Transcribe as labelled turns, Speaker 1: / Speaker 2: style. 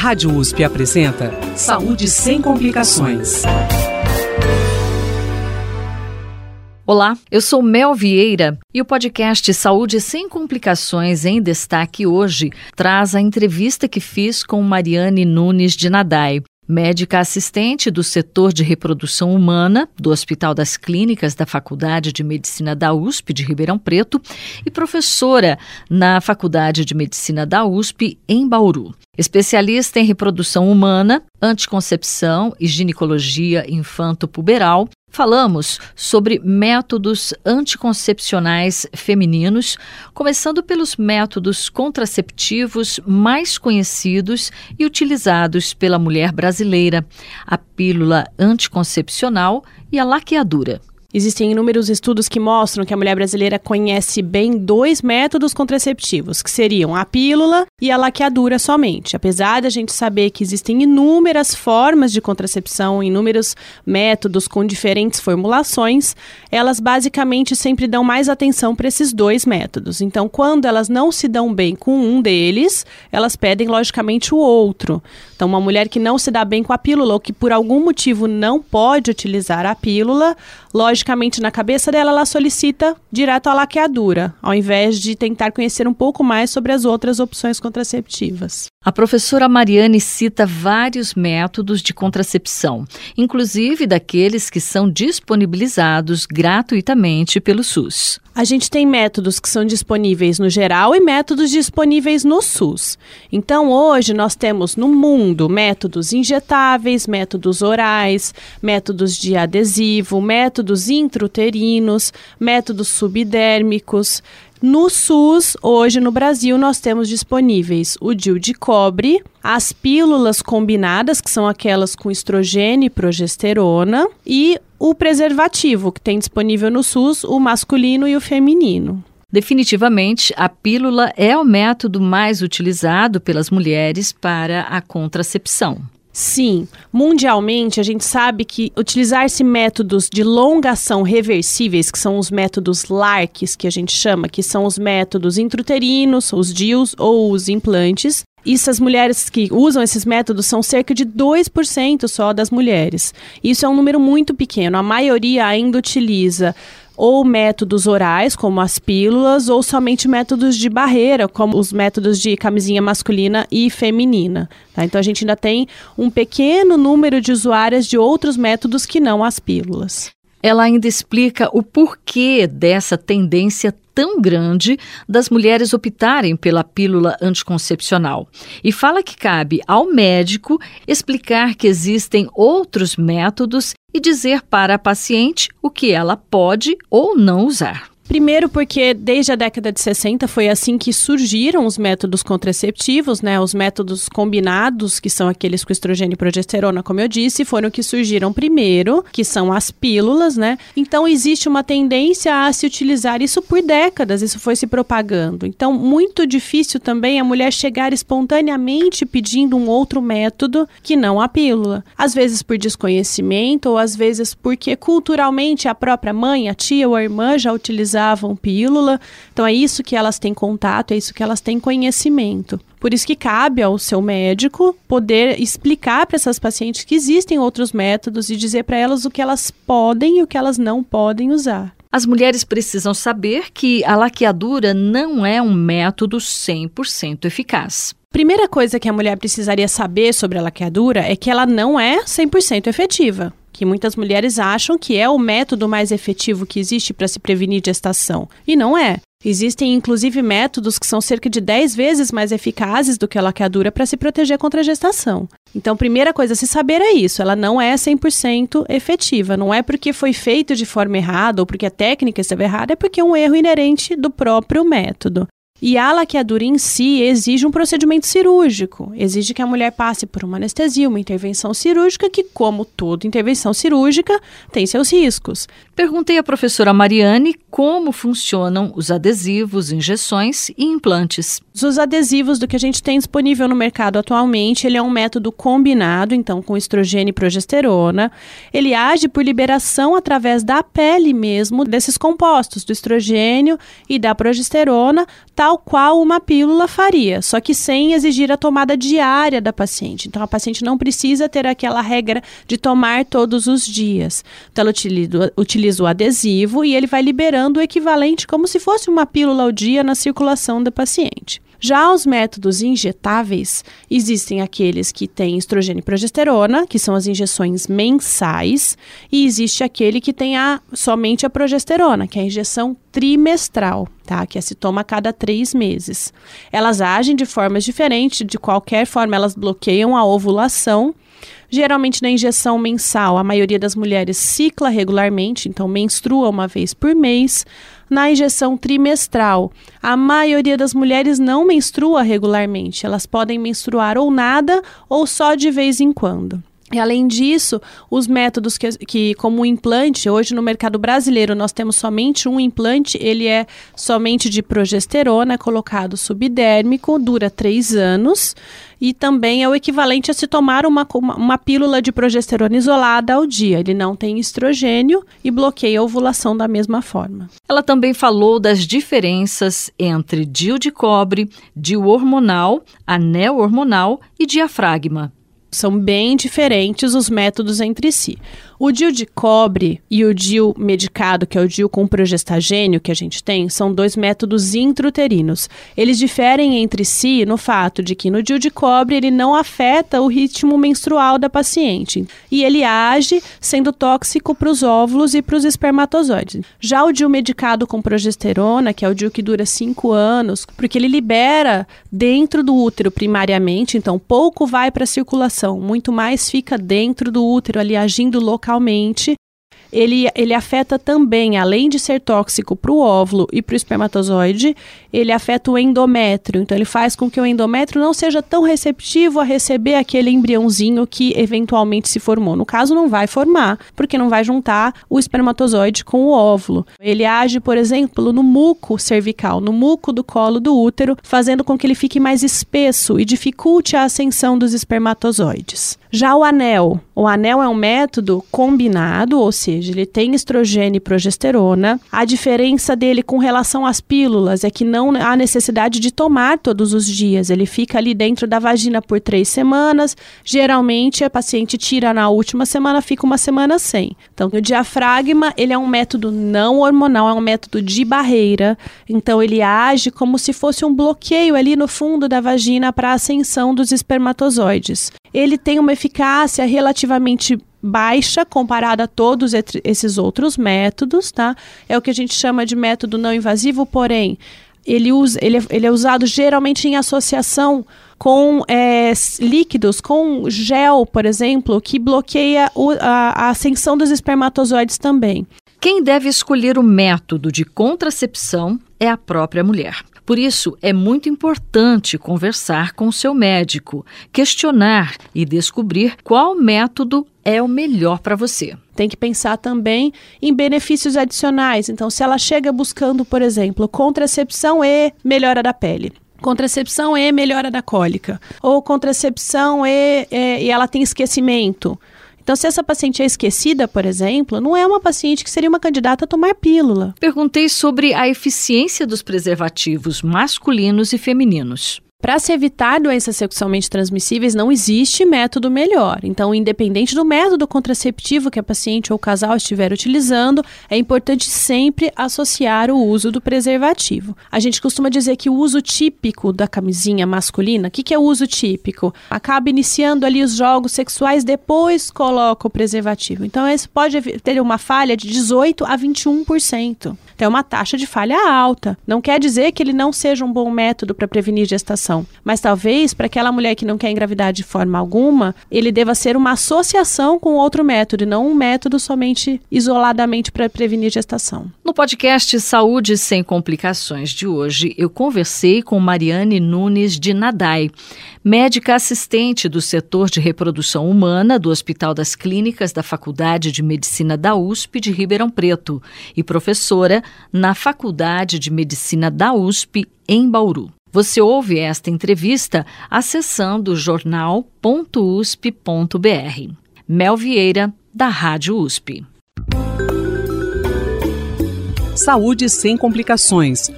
Speaker 1: Rádio USP apresenta Saúde sem complicações.
Speaker 2: Olá, eu sou Mel Vieira e o podcast Saúde Sem Complicações em Destaque hoje traz a entrevista que fiz com Mariane Nunes de Nadai, médica assistente do setor de reprodução humana do Hospital das Clínicas da Faculdade de Medicina da USP de Ribeirão Preto e professora na Faculdade de Medicina da USP em Bauru. Especialista em reprodução humana, anticoncepção e ginecologia infanto-puberal, falamos sobre métodos anticoncepcionais femininos, começando pelos métodos contraceptivos mais conhecidos e utilizados pela mulher brasileira: a pílula anticoncepcional e a laqueadura.
Speaker 3: Existem inúmeros estudos que mostram que a mulher brasileira conhece bem dois métodos contraceptivos, que seriam a pílula e a laqueadura somente. Apesar da gente saber que existem inúmeras formas de contracepção, inúmeros métodos com diferentes formulações, elas basicamente sempre dão mais atenção para esses dois métodos. Então, quando elas não se dão bem com um deles, elas pedem logicamente o outro. Então, uma mulher que não se dá bem com a pílula ou que por algum motivo não pode utilizar a pílula, logicamente na cabeça dela ela solicita direto a laqueadura, ao invés de tentar conhecer um pouco mais sobre as outras opções contraceptivas.
Speaker 2: A professora Mariane cita vários métodos de contracepção, inclusive daqueles que são disponibilizados gratuitamente pelo SUS.
Speaker 3: A gente tem métodos que são disponíveis no geral e métodos disponíveis no SUS. Então, hoje nós temos no mundo métodos injetáveis, métodos orais, métodos de adesivo, métodos intrauterinos, métodos subdérmicos. No SUS, hoje no Brasil, nós temos disponíveis o DIU de cobre, as pílulas combinadas, que são aquelas com estrogênio e progesterona, e o preservativo, que tem disponível no SUS o masculino e o feminino.
Speaker 2: Definitivamente, a pílula é o método mais utilizado pelas mulheres para a contracepção.
Speaker 3: Sim, mundialmente a gente sabe que utilizar-se métodos de longação reversíveis, que são os métodos LARCs, que a gente chama, que são os métodos intrauterinos, os DIUs ou os implantes, isso, as mulheres que usam esses métodos são cerca de 2% só das mulheres. Isso é um número muito pequeno. A maioria ainda utiliza ou métodos orais, como as pílulas, ou somente métodos de barreira, como os métodos de camisinha masculina e feminina. Tá? Então a gente ainda tem um pequeno número de usuárias de outros métodos que não as pílulas.
Speaker 2: Ela ainda explica o porquê dessa tendência tão grande das mulheres optarem pela pílula anticoncepcional e fala que cabe ao médico explicar que existem outros métodos e dizer para a paciente o que ela pode ou não usar.
Speaker 3: Primeiro porque desde a década de 60 foi assim que surgiram os métodos contraceptivos, né? Os métodos combinados, que são aqueles com estrogênio e progesterona, como eu disse, foram que surgiram primeiro, que são as pílulas, né? Então existe uma tendência a se utilizar isso por décadas, isso foi se propagando. Então muito difícil também a mulher chegar espontaneamente pedindo um outro método que não a pílula. Às vezes por desconhecimento ou às vezes porque culturalmente a própria mãe, a tia ou a irmã já utilizaram usavam pílula. Então é isso que elas têm contato, é isso que elas têm conhecimento. Por isso que cabe ao seu médico poder explicar para essas pacientes que existem outros métodos e dizer para elas o que elas podem e o que elas não podem usar.
Speaker 2: As mulheres precisam saber que a laqueadura não é um método 100% eficaz.
Speaker 3: Primeira coisa que a mulher precisaria saber sobre a laqueadura é que ela não é 100% efetiva que muitas mulheres acham que é o método mais efetivo que existe para se prevenir gestação. E não é. Existem inclusive métodos que são cerca de 10 vezes mais eficazes do que a laqueadura para se proteger contra a gestação. Então, primeira coisa a se saber é isso, ela não é 100% efetiva. Não é porque foi feito de forma errada ou porque a técnica esteve errada, é porque é um erro inerente do próprio método. E a laqueadura em si exige um procedimento cirúrgico, exige que a mulher passe por uma anestesia, uma intervenção cirúrgica, que, como toda intervenção cirúrgica, tem seus riscos.
Speaker 2: Perguntei à professora Mariane como funcionam os adesivos, injeções e implantes.
Speaker 3: Os adesivos do que a gente tem disponível no mercado atualmente, ele é um método combinado, então com estrogênio e progesterona. Ele age por liberação através da pele mesmo desses compostos, do estrogênio e da progesterona, tal tal qual uma pílula faria, só que sem exigir a tomada diária da paciente. Então, a paciente não precisa ter aquela regra de tomar todos os dias. Então, ela utiliza, utiliza o adesivo e ele vai liberando o equivalente como se fosse uma pílula ao dia na circulação da paciente. Já os métodos injetáveis, existem aqueles que têm estrogênio e progesterona, que são as injeções mensais, e existe aquele que tem a, somente a progesterona, que é a injeção trimestral, tá? Que é se toma a cada três meses. Elas agem de formas diferentes, de qualquer forma, elas bloqueiam a ovulação. Geralmente na injeção mensal, a maioria das mulheres cicla regularmente, então menstrua uma vez por mês. Na injeção trimestral, a maioria das mulheres não menstrua regularmente, elas podem menstruar ou nada ou só de vez em quando. E além disso, os métodos que, que, como implante, hoje no mercado brasileiro nós temos somente um implante, ele é somente de progesterona, colocado subdérmico, dura três anos e também é o equivalente a se tomar uma, uma, pílula de progesterona isolada ao dia. Ele não tem estrogênio e bloqueia a ovulação da mesma forma.
Speaker 2: Ela também falou das diferenças entre DIU de cobre, DIU hormonal, anel hormonal e diafragma.
Speaker 3: São bem diferentes os métodos entre si. O DIU de cobre e o DIU medicado, que é o DIU com progestagênio que a gente tem, são dois métodos intrauterinos. Eles diferem entre si no fato de que no DIU de cobre ele não afeta o ritmo menstrual da paciente e ele age sendo tóxico para os óvulos e para os espermatozoides. Já o DIU medicado com progesterona, que é o DIU que dura 5 anos, porque ele libera dentro do útero primariamente, então pouco vai para a circulação, muito mais fica dentro do útero ali agindo localmente localmente ele, ele afeta também, além de ser tóxico para o óvulo e para o espermatozoide, ele afeta o endométrio. Então, ele faz com que o endométrio não seja tão receptivo a receber aquele embriãozinho que eventualmente se formou. No caso, não vai formar, porque não vai juntar o espermatozoide com o óvulo. Ele age, por exemplo, no muco cervical, no muco do colo do útero, fazendo com que ele fique mais espesso e dificulte a ascensão dos espermatozoides. Já o anel, o anel é um método combinado, ou seja, ele tem estrogênio e progesterona. A diferença dele com relação às pílulas é que não há necessidade de tomar todos os dias. Ele fica ali dentro da vagina por três semanas. Geralmente a paciente tira na última semana, fica uma semana sem. Então, o diafragma ele é um método não hormonal, é um método de barreira. Então, ele age como se fosse um bloqueio ali no fundo da vagina para a ascensão dos espermatozoides. Ele tem uma eficácia relativamente baixa comparada a todos esses outros métodos, tá? É o que a gente chama de método não invasivo, porém, ele, usa, ele, é, ele é usado geralmente em associação com é, líquidos, com gel, por exemplo, que bloqueia o, a, a ascensão dos espermatozoides também.
Speaker 2: Quem deve escolher o método de contracepção é a própria mulher. Por isso, é muito importante conversar com o seu médico, questionar e descobrir qual método é o melhor para você.
Speaker 3: Tem que pensar também em benefícios adicionais. Então, se ela chega buscando, por exemplo, contracepção e melhora da pele, contracepção e melhora da cólica, ou contracepção e, e, e ela tem esquecimento. Então, se essa paciente é esquecida, por exemplo, não é uma paciente que seria uma candidata a tomar pílula.
Speaker 2: Perguntei sobre a eficiência dos preservativos masculinos e femininos.
Speaker 3: Para se evitar doenças sexualmente transmissíveis, não existe método melhor. Então, independente do método contraceptivo que a paciente ou o casal estiver utilizando, é importante sempre associar o uso do preservativo. A gente costuma dizer que o uso típico da camisinha masculina, o que, que é o uso típico? Acaba iniciando ali os jogos sexuais, depois coloca o preservativo. Então, esse pode ter uma falha de 18 a 21%. Então, é uma taxa de falha alta. Não quer dizer que ele não seja um bom método para prevenir gestação, mas talvez para aquela mulher que não quer engravidar de forma alguma, ele deva ser uma associação com outro método e não um método somente isoladamente para prevenir gestação.
Speaker 2: No podcast Saúde Sem Complicações de hoje, eu conversei com Mariane Nunes de Nadai, médica assistente do setor de reprodução humana do Hospital das Clínicas da Faculdade de Medicina da USP de Ribeirão Preto e professora na Faculdade de Medicina da USP, em Bauru. Você ouve esta entrevista acessando jornal.usp.br. Mel Vieira, da Rádio USP.
Speaker 1: Saúde sem complicações